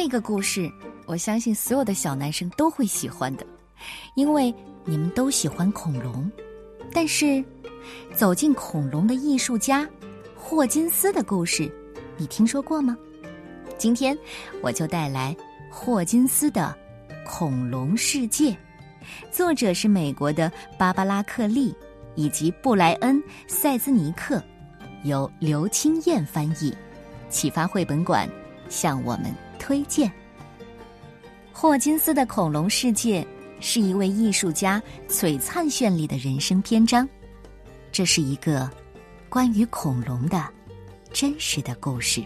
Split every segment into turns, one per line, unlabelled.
这个故事，我相信所有的小男生都会喜欢的，因为你们都喜欢恐龙。但是，走进恐龙的艺术家霍金斯的故事，你听说过吗？今天我就带来霍金斯的《恐龙世界》，作者是美国的芭芭拉·克利以及布莱恩·塞兹尼克，由刘清燕翻译，启发绘本馆向我们推荐。霍金斯的《恐龙世界》。是一位艺术家璀璨绚丽的人生篇章，这是一个关于恐龙的真实的故事。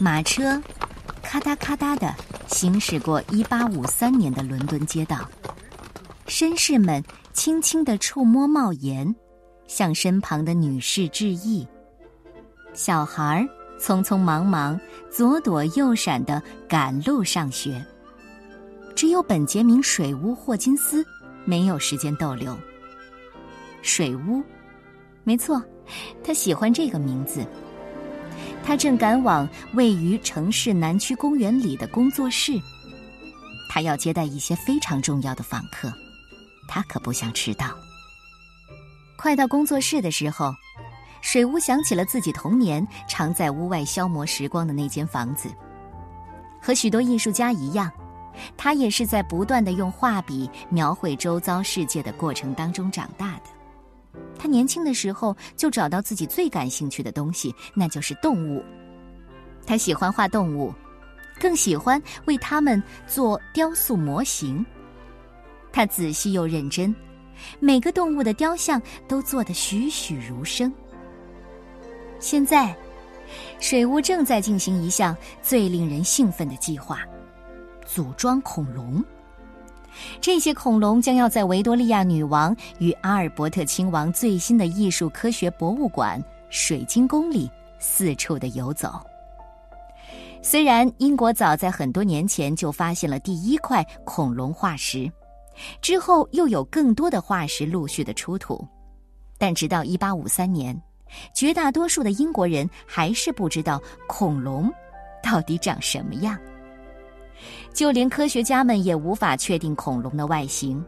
马车咔嗒咔嗒的。行驶过一八五三年的伦敦街道，绅士们轻轻的触摸帽檐，向身旁的女士致意。小孩儿匆匆忙忙、左躲右闪的赶路上学。只有本杰明·水屋·霍金斯没有时间逗留。水屋，没错，他喜欢这个名字。他正赶往位于城市南区公园里的工作室，他要接待一些非常重要的访客，他可不想迟到。快到工作室的时候，水屋想起了自己童年常在屋外消磨时光的那间房子。和许多艺术家一样，他也是在不断的用画笔描绘周遭世界的过程当中长大的。他年轻的时候就找到自己最感兴趣的东西，那就是动物。他喜欢画动物，更喜欢为它们做雕塑模型。他仔细又认真，每个动物的雕像都做得栩栩如生。现在，水屋正在进行一项最令人兴奋的计划——组装恐龙。这些恐龙将要在维多利亚女王与阿尔伯特亲王最新的艺术科学博物馆水晶宫里四处的游走。虽然英国早在很多年前就发现了第一块恐龙化石，之后又有更多的化石陆续的出土，但直到一八五三年，绝大多数的英国人还是不知道恐龙到底长什么样。就连科学家们也无法确定恐龙的外形，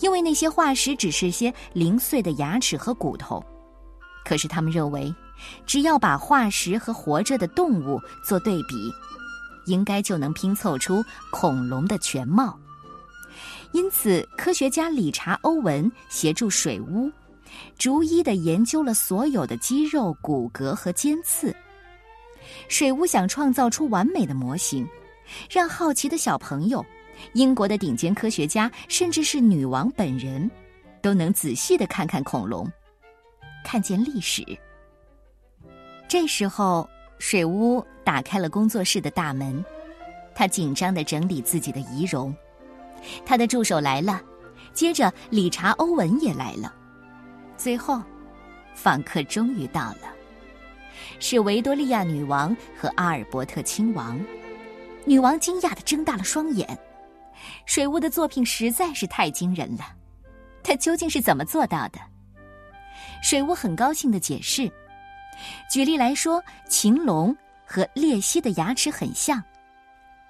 因为那些化石只是些零碎的牙齿和骨头。可是他们认为，只要把化石和活着的动物做对比，应该就能拼凑出恐龙的全貌。因此，科学家理查·欧文协助水屋，逐一的研究了所有的肌肉、骨骼和尖刺。水屋想创造出完美的模型。让好奇的小朋友、英国的顶尖科学家，甚至是女王本人，都能仔细的看看恐龙，看见历史。这时候，水屋打开了工作室的大门，他紧张的整理自己的仪容。他的助手来了，接着理查·欧文也来了，最后，访客终于到了，是维多利亚女王和阿尔伯特亲王。女王惊讶的睁大了双眼，水屋的作品实在是太惊人了，他究竟是怎么做到的？水屋很高兴的解释，举例来说，禽龙和鬣蜥的牙齿很像，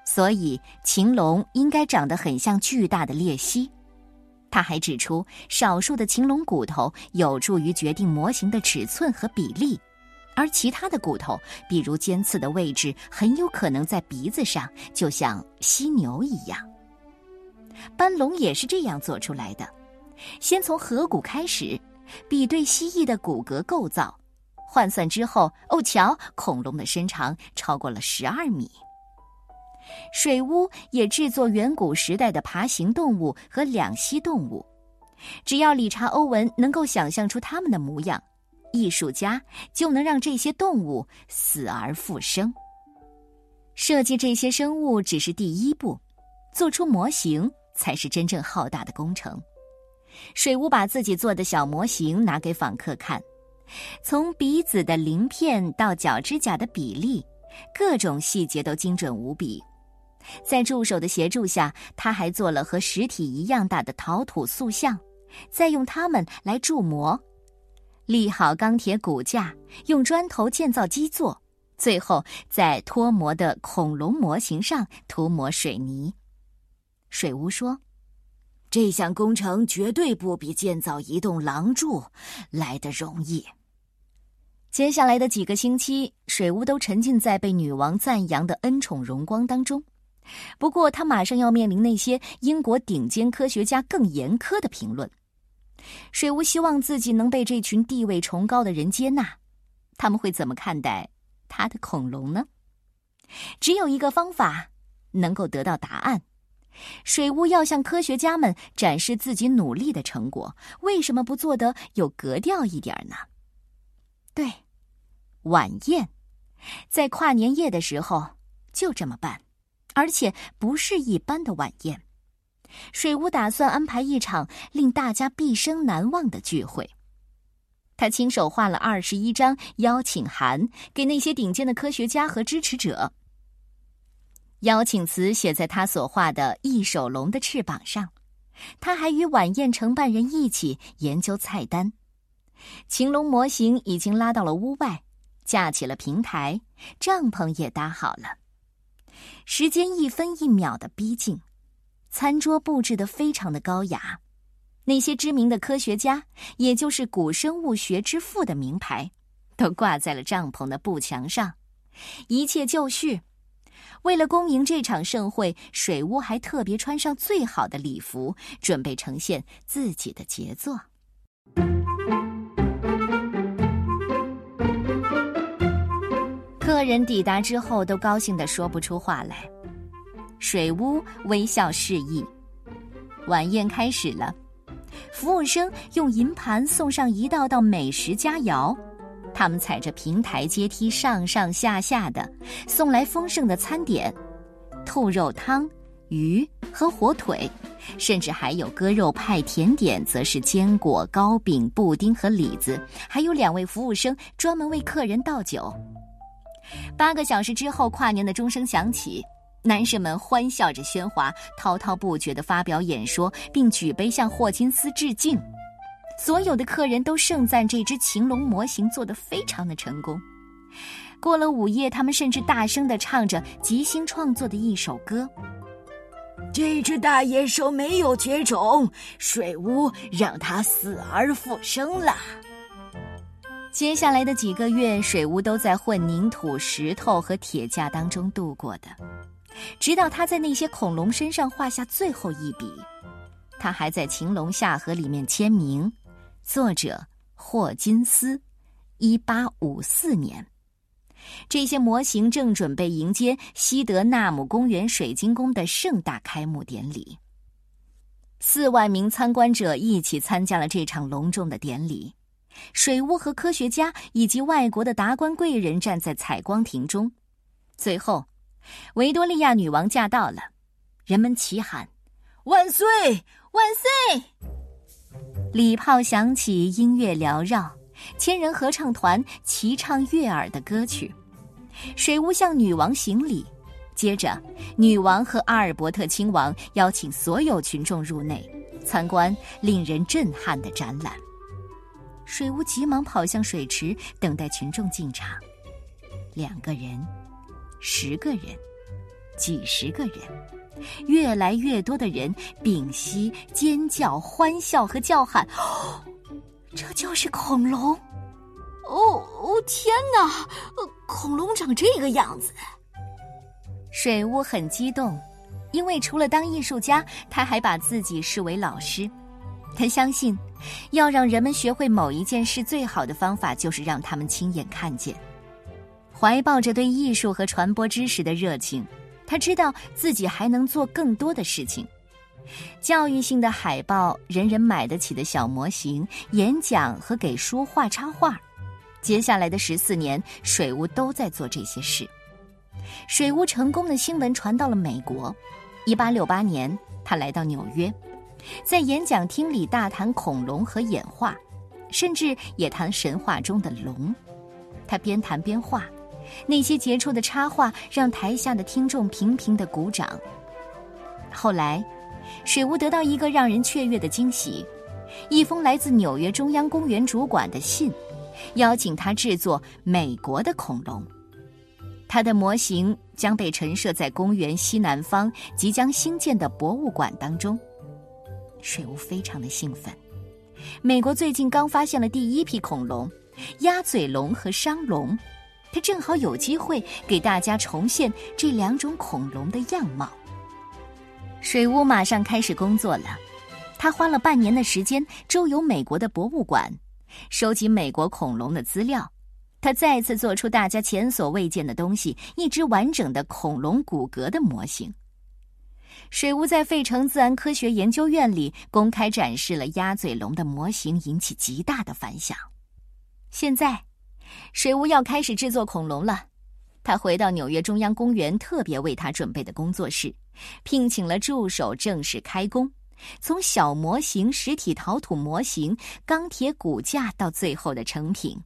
所以禽龙应该长得很像巨大的鬣蜥。他还指出，少数的禽龙骨头有助于决定模型的尺寸和比例。而其他的骨头，比如尖刺的位置，很有可能在鼻子上，就像犀牛一样。斑龙也是这样做出来的。先从颌骨开始，比对蜥蜴的骨骼构造，换算之后，哦，瞧，恐龙的身长超过了十二米。水屋也制作远古时代的爬行动物和两栖动物，只要理查·欧文能够想象出它们的模样。艺术家就能让这些动物死而复生。设计这些生物只是第一步，做出模型才是真正浩大的工程。水屋把自己做的小模型拿给访客看，从鼻子的鳞片到脚指甲的比例，各种细节都精准无比。在助手的协助下，他还做了和实体一样大的陶土塑像，再用它们来铸模，立好钢铁骨架，用砖头建造基座，最后在脱模的恐龙模型上涂抹水泥。水屋说：“这项工程绝对不比建造一栋廊柱来的容易。”接下来的几个星期，水屋都沉浸在被女王赞扬的恩宠荣光当中。不过，他马上要面临那些英国顶尖科学家更严苛的评论。水屋希望自己能被这群地位崇高的人接纳，他们会怎么看待他的恐龙呢？只有一个方法能够得到答案：水屋要向科学家们展示自己努力的成果。为什么不做得有格调一点呢？对，晚宴，在跨年夜的时候就这么办。而且不是一般的晚宴，水屋打算安排一场令大家毕生难忘的聚会。他亲手画了二十一张邀请函给那些顶尖的科学家和支持者，邀请词写在他所画的翼手龙的翅膀上。他还与晚宴承办人一起研究菜单。晴龙模型已经拉到了屋外，架起了平台，帐篷也搭好了。时间一分一秒的逼近，餐桌布置的非常的高雅，那些知名的科学家，也就是古生物学之父的名牌，都挂在了帐篷的布墙上，一切就绪。为了恭迎这场盛会，水屋还特别穿上最好的礼服，准备呈现自己的杰作。客人抵达之后，都高兴的说不出话来。水屋微笑示意，晚宴开始了。服务生用银盘送上一道道美食佳肴，他们踩着平台阶梯上上下下的送来丰盛的餐点：兔肉汤、鱼和火腿，甚至还有割肉派。甜点则是坚果、糕饼、布丁和李子，还有两位服务生专门为客人倒酒。八个小时之后，跨年的钟声响起，男士们欢笑着喧哗，滔滔不绝地发表演说，并举杯向霍金斯致敬。所有的客人都盛赞这只禽龙模型做得非常的成功。过了午夜，他们甚至大声地唱着即兴创作的一首歌：“这只大野兽没有绝种，水屋让它死而复生了。”接下来的几个月，水屋都在混凝土、石头和铁架当中度过的，直到他在那些恐龙身上画下最后一笔。他还在晴龙下河里面签名，作者霍金斯，一八五四年。这些模型正准备迎接西德纳姆公园水晶宫的盛大开幕典礼。四万名参观者一起参加了这场隆重的典礼。水屋和科学家以及外国的达官贵人站在采光亭中。最后，维多利亚女王驾到了，人们齐喊：“万岁，万岁！”礼炮响起，音乐缭绕，千人合唱团齐唱悦耳的歌曲。水屋向女王行礼，接着，女王和阿尔伯特亲王邀请所有群众入内参观令人震撼的展览。水屋急忙跑向水池，等待群众进场。两个人，十个人，几十个人，越来越多的人屏息、尖叫、欢笑和叫喊。哦这就是恐龙！哦哦，天哪！恐龙长这个样子！水屋很激动，因为除了当艺术家，他还把自己视为老师。他相信。要让人们学会某一件事，最好的方法就是让他们亲眼看见。怀抱着对艺术和传播知识的热情，他知道自己还能做更多的事情：教育性的海报、人人买得起的小模型、演讲和给书画插画。接下来的十四年，水屋都在做这些事。水屋成功的新闻传到了美国。一八六八年，他来到纽约。在演讲厅里大谈恐龙和演化，甚至也谈神话中的龙。他边谈边画，那些杰出的插画让台下的听众频频的鼓掌。后来，水屋得到一个让人雀跃的惊喜：一封来自纽约中央公园主管的信，邀请他制作美国的恐龙。他的模型将被陈设在公园西南方即将兴建的博物馆当中。水屋非常的兴奋。美国最近刚发现了第一批恐龙——鸭嘴龙和商龙，他正好有机会给大家重现这两种恐龙的样貌。水屋马上开始工作了，他花了半年的时间周游美国的博物馆，收集美国恐龙的资料。他再次做出大家前所未见的东西——一只完整的恐龙骨骼的模型。水屋在费城自然科学研究院里公开展示了鸭嘴龙的模型，引起极大的反响。现在，水屋要开始制作恐龙了。他回到纽约中央公园特别为他准备的工作室，聘请了助手，正式开工。从小模型、实体陶土模型、钢铁骨架到最后的成品。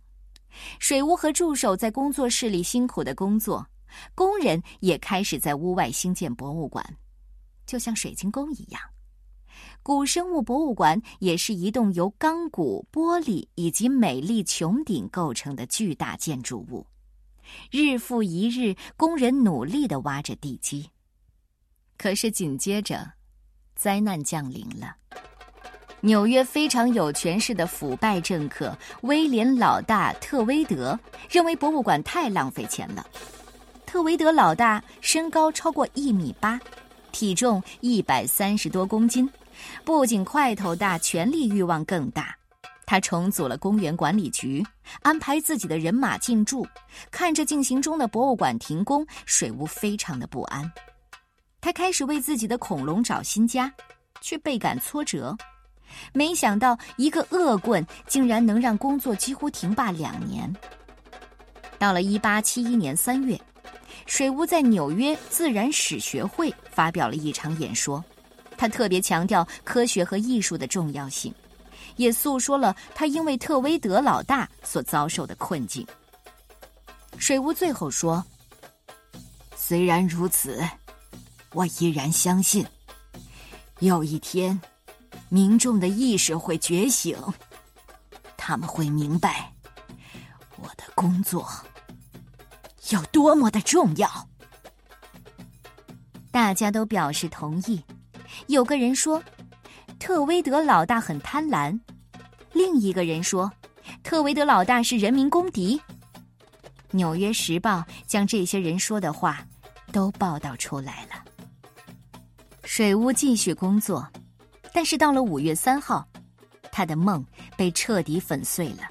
水屋和助手在工作室里辛苦的工作，工人也开始在屋外兴建博物馆，就像水晶宫一样。古生物博物馆也是一栋由钢骨、玻璃以及美丽穹顶构成的巨大建筑物。日复一日，工人努力的挖着地基，可是紧接着，灾难降临了。纽约非常有权势的腐败政客威廉老大特威德认为博物馆太浪费钱了。特维德老大身高超过一米八，体重一百三十多公斤，不仅块头大，权力欲望更大。他重组了公园管理局，安排自己的人马进驻。看着进行中的博物馆停工，水屋非常的不安。他开始为自己的恐龙找新家，却倍感挫折。没想到，一个恶棍竟然能让工作几乎停罢两年。到了一八七一年三月，水屋在纽约自然史学会发表了一场演说，他特别强调科学和艺术的重要性，也诉说了他因为特威德老大所遭受的困境。水屋最后说：“虽然如此，我依然相信，有一天。”民众的意识会觉醒，他们会明白我的工作有多么的重要。大家都表示同意。有个人说，特威德老大很贪婪；另一个人说，特威德老大是人民公敌。《纽约时报》将这些人说的话都报道出来了。水屋继续工作。但是到了五月三号，他的梦被彻底粉碎了。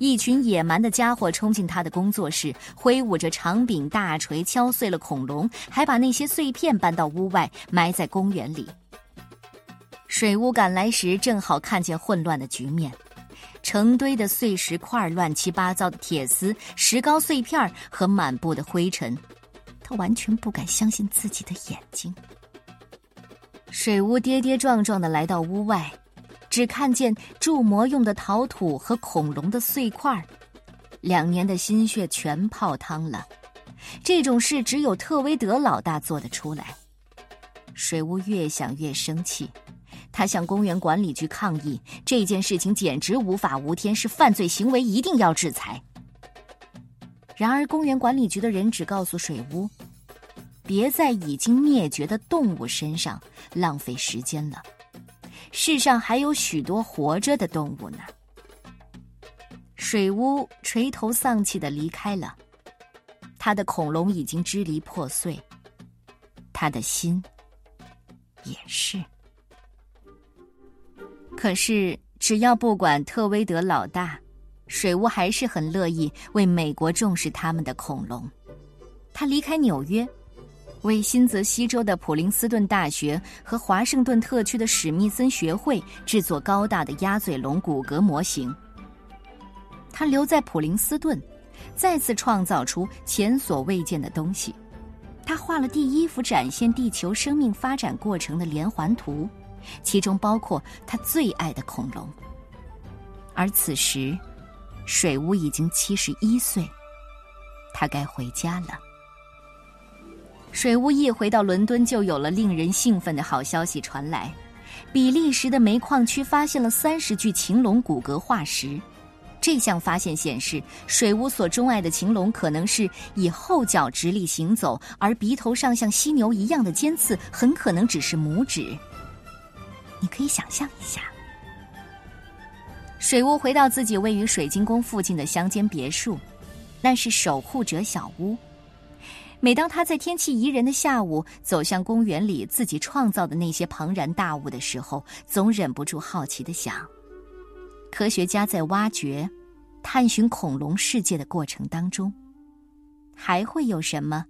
一群野蛮的家伙冲进他的工作室，挥舞着长柄大锤敲碎了恐龙，还把那些碎片搬到屋外埋在公园里。水屋赶来时，正好看见混乱的局面：成堆的碎石块、乱七八糟的铁丝、石膏碎片和满布的灰尘。他完全不敢相信自己的眼睛。水屋跌跌撞撞的来到屋外，只看见铸模用的陶土和恐龙的碎块两年的心血全泡汤了。这种事只有特威德老大做得出来。水屋越想越生气，他向公园管理局抗议这件事情简直无法无天，是犯罪行为，一定要制裁。然而，公园管理局的人只告诉水屋。别在已经灭绝的动物身上浪费时间了，世上还有许多活着的动物呢。水屋垂头丧气的离开了，他的恐龙已经支离破碎，他的心也是。可是，只要不管特威德老大，水屋还是很乐意为美国重视他们的恐龙。他离开纽约。为新泽西州的普林斯顿大学和华盛顿特区的史密森学会制作高大的鸭嘴龙骨骼模型。他留在普林斯顿，再次创造出前所未见的东西。他画了第一幅展现地球生命发展过程的连环图，其中包括他最爱的恐龙。而此时，水屋已经七十一岁。他该回家了。水屋一回到伦敦，就有了令人兴奋的好消息传来：比利时的煤矿区发现了三十具禽龙骨骼化石。这项发现显示，水屋所钟爱的禽龙可能是以后脚直立行走，而鼻头上像犀牛一样的尖刺很可能只是拇指。你可以想象一下，水屋回到自己位于水晶宫附近的乡间别墅，那是守护者小屋。每当他在天气宜人的下午走向公园里自己创造的那些庞然大物的时候，总忍不住好奇的想。科学家在挖掘、探寻恐龙世界的过程当中，还会有什么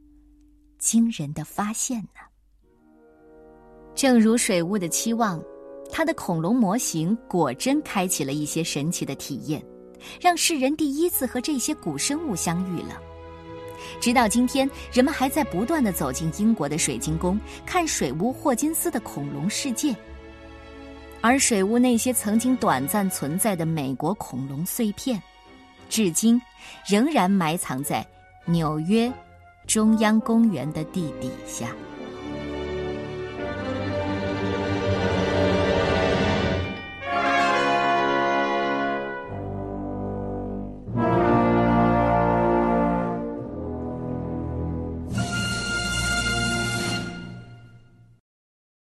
惊人的发现呢？正如水雾的期望，他的恐龙模型果真开启了一些神奇的体验，让世人第一次和这些古生物相遇了。直到今天，人们还在不断的走进英国的水晶宫，看水屋霍金斯的恐龙世界。而水屋那些曾经短暂存在的美国恐龙碎片，至今仍然埋藏在纽约中央公园的地底下。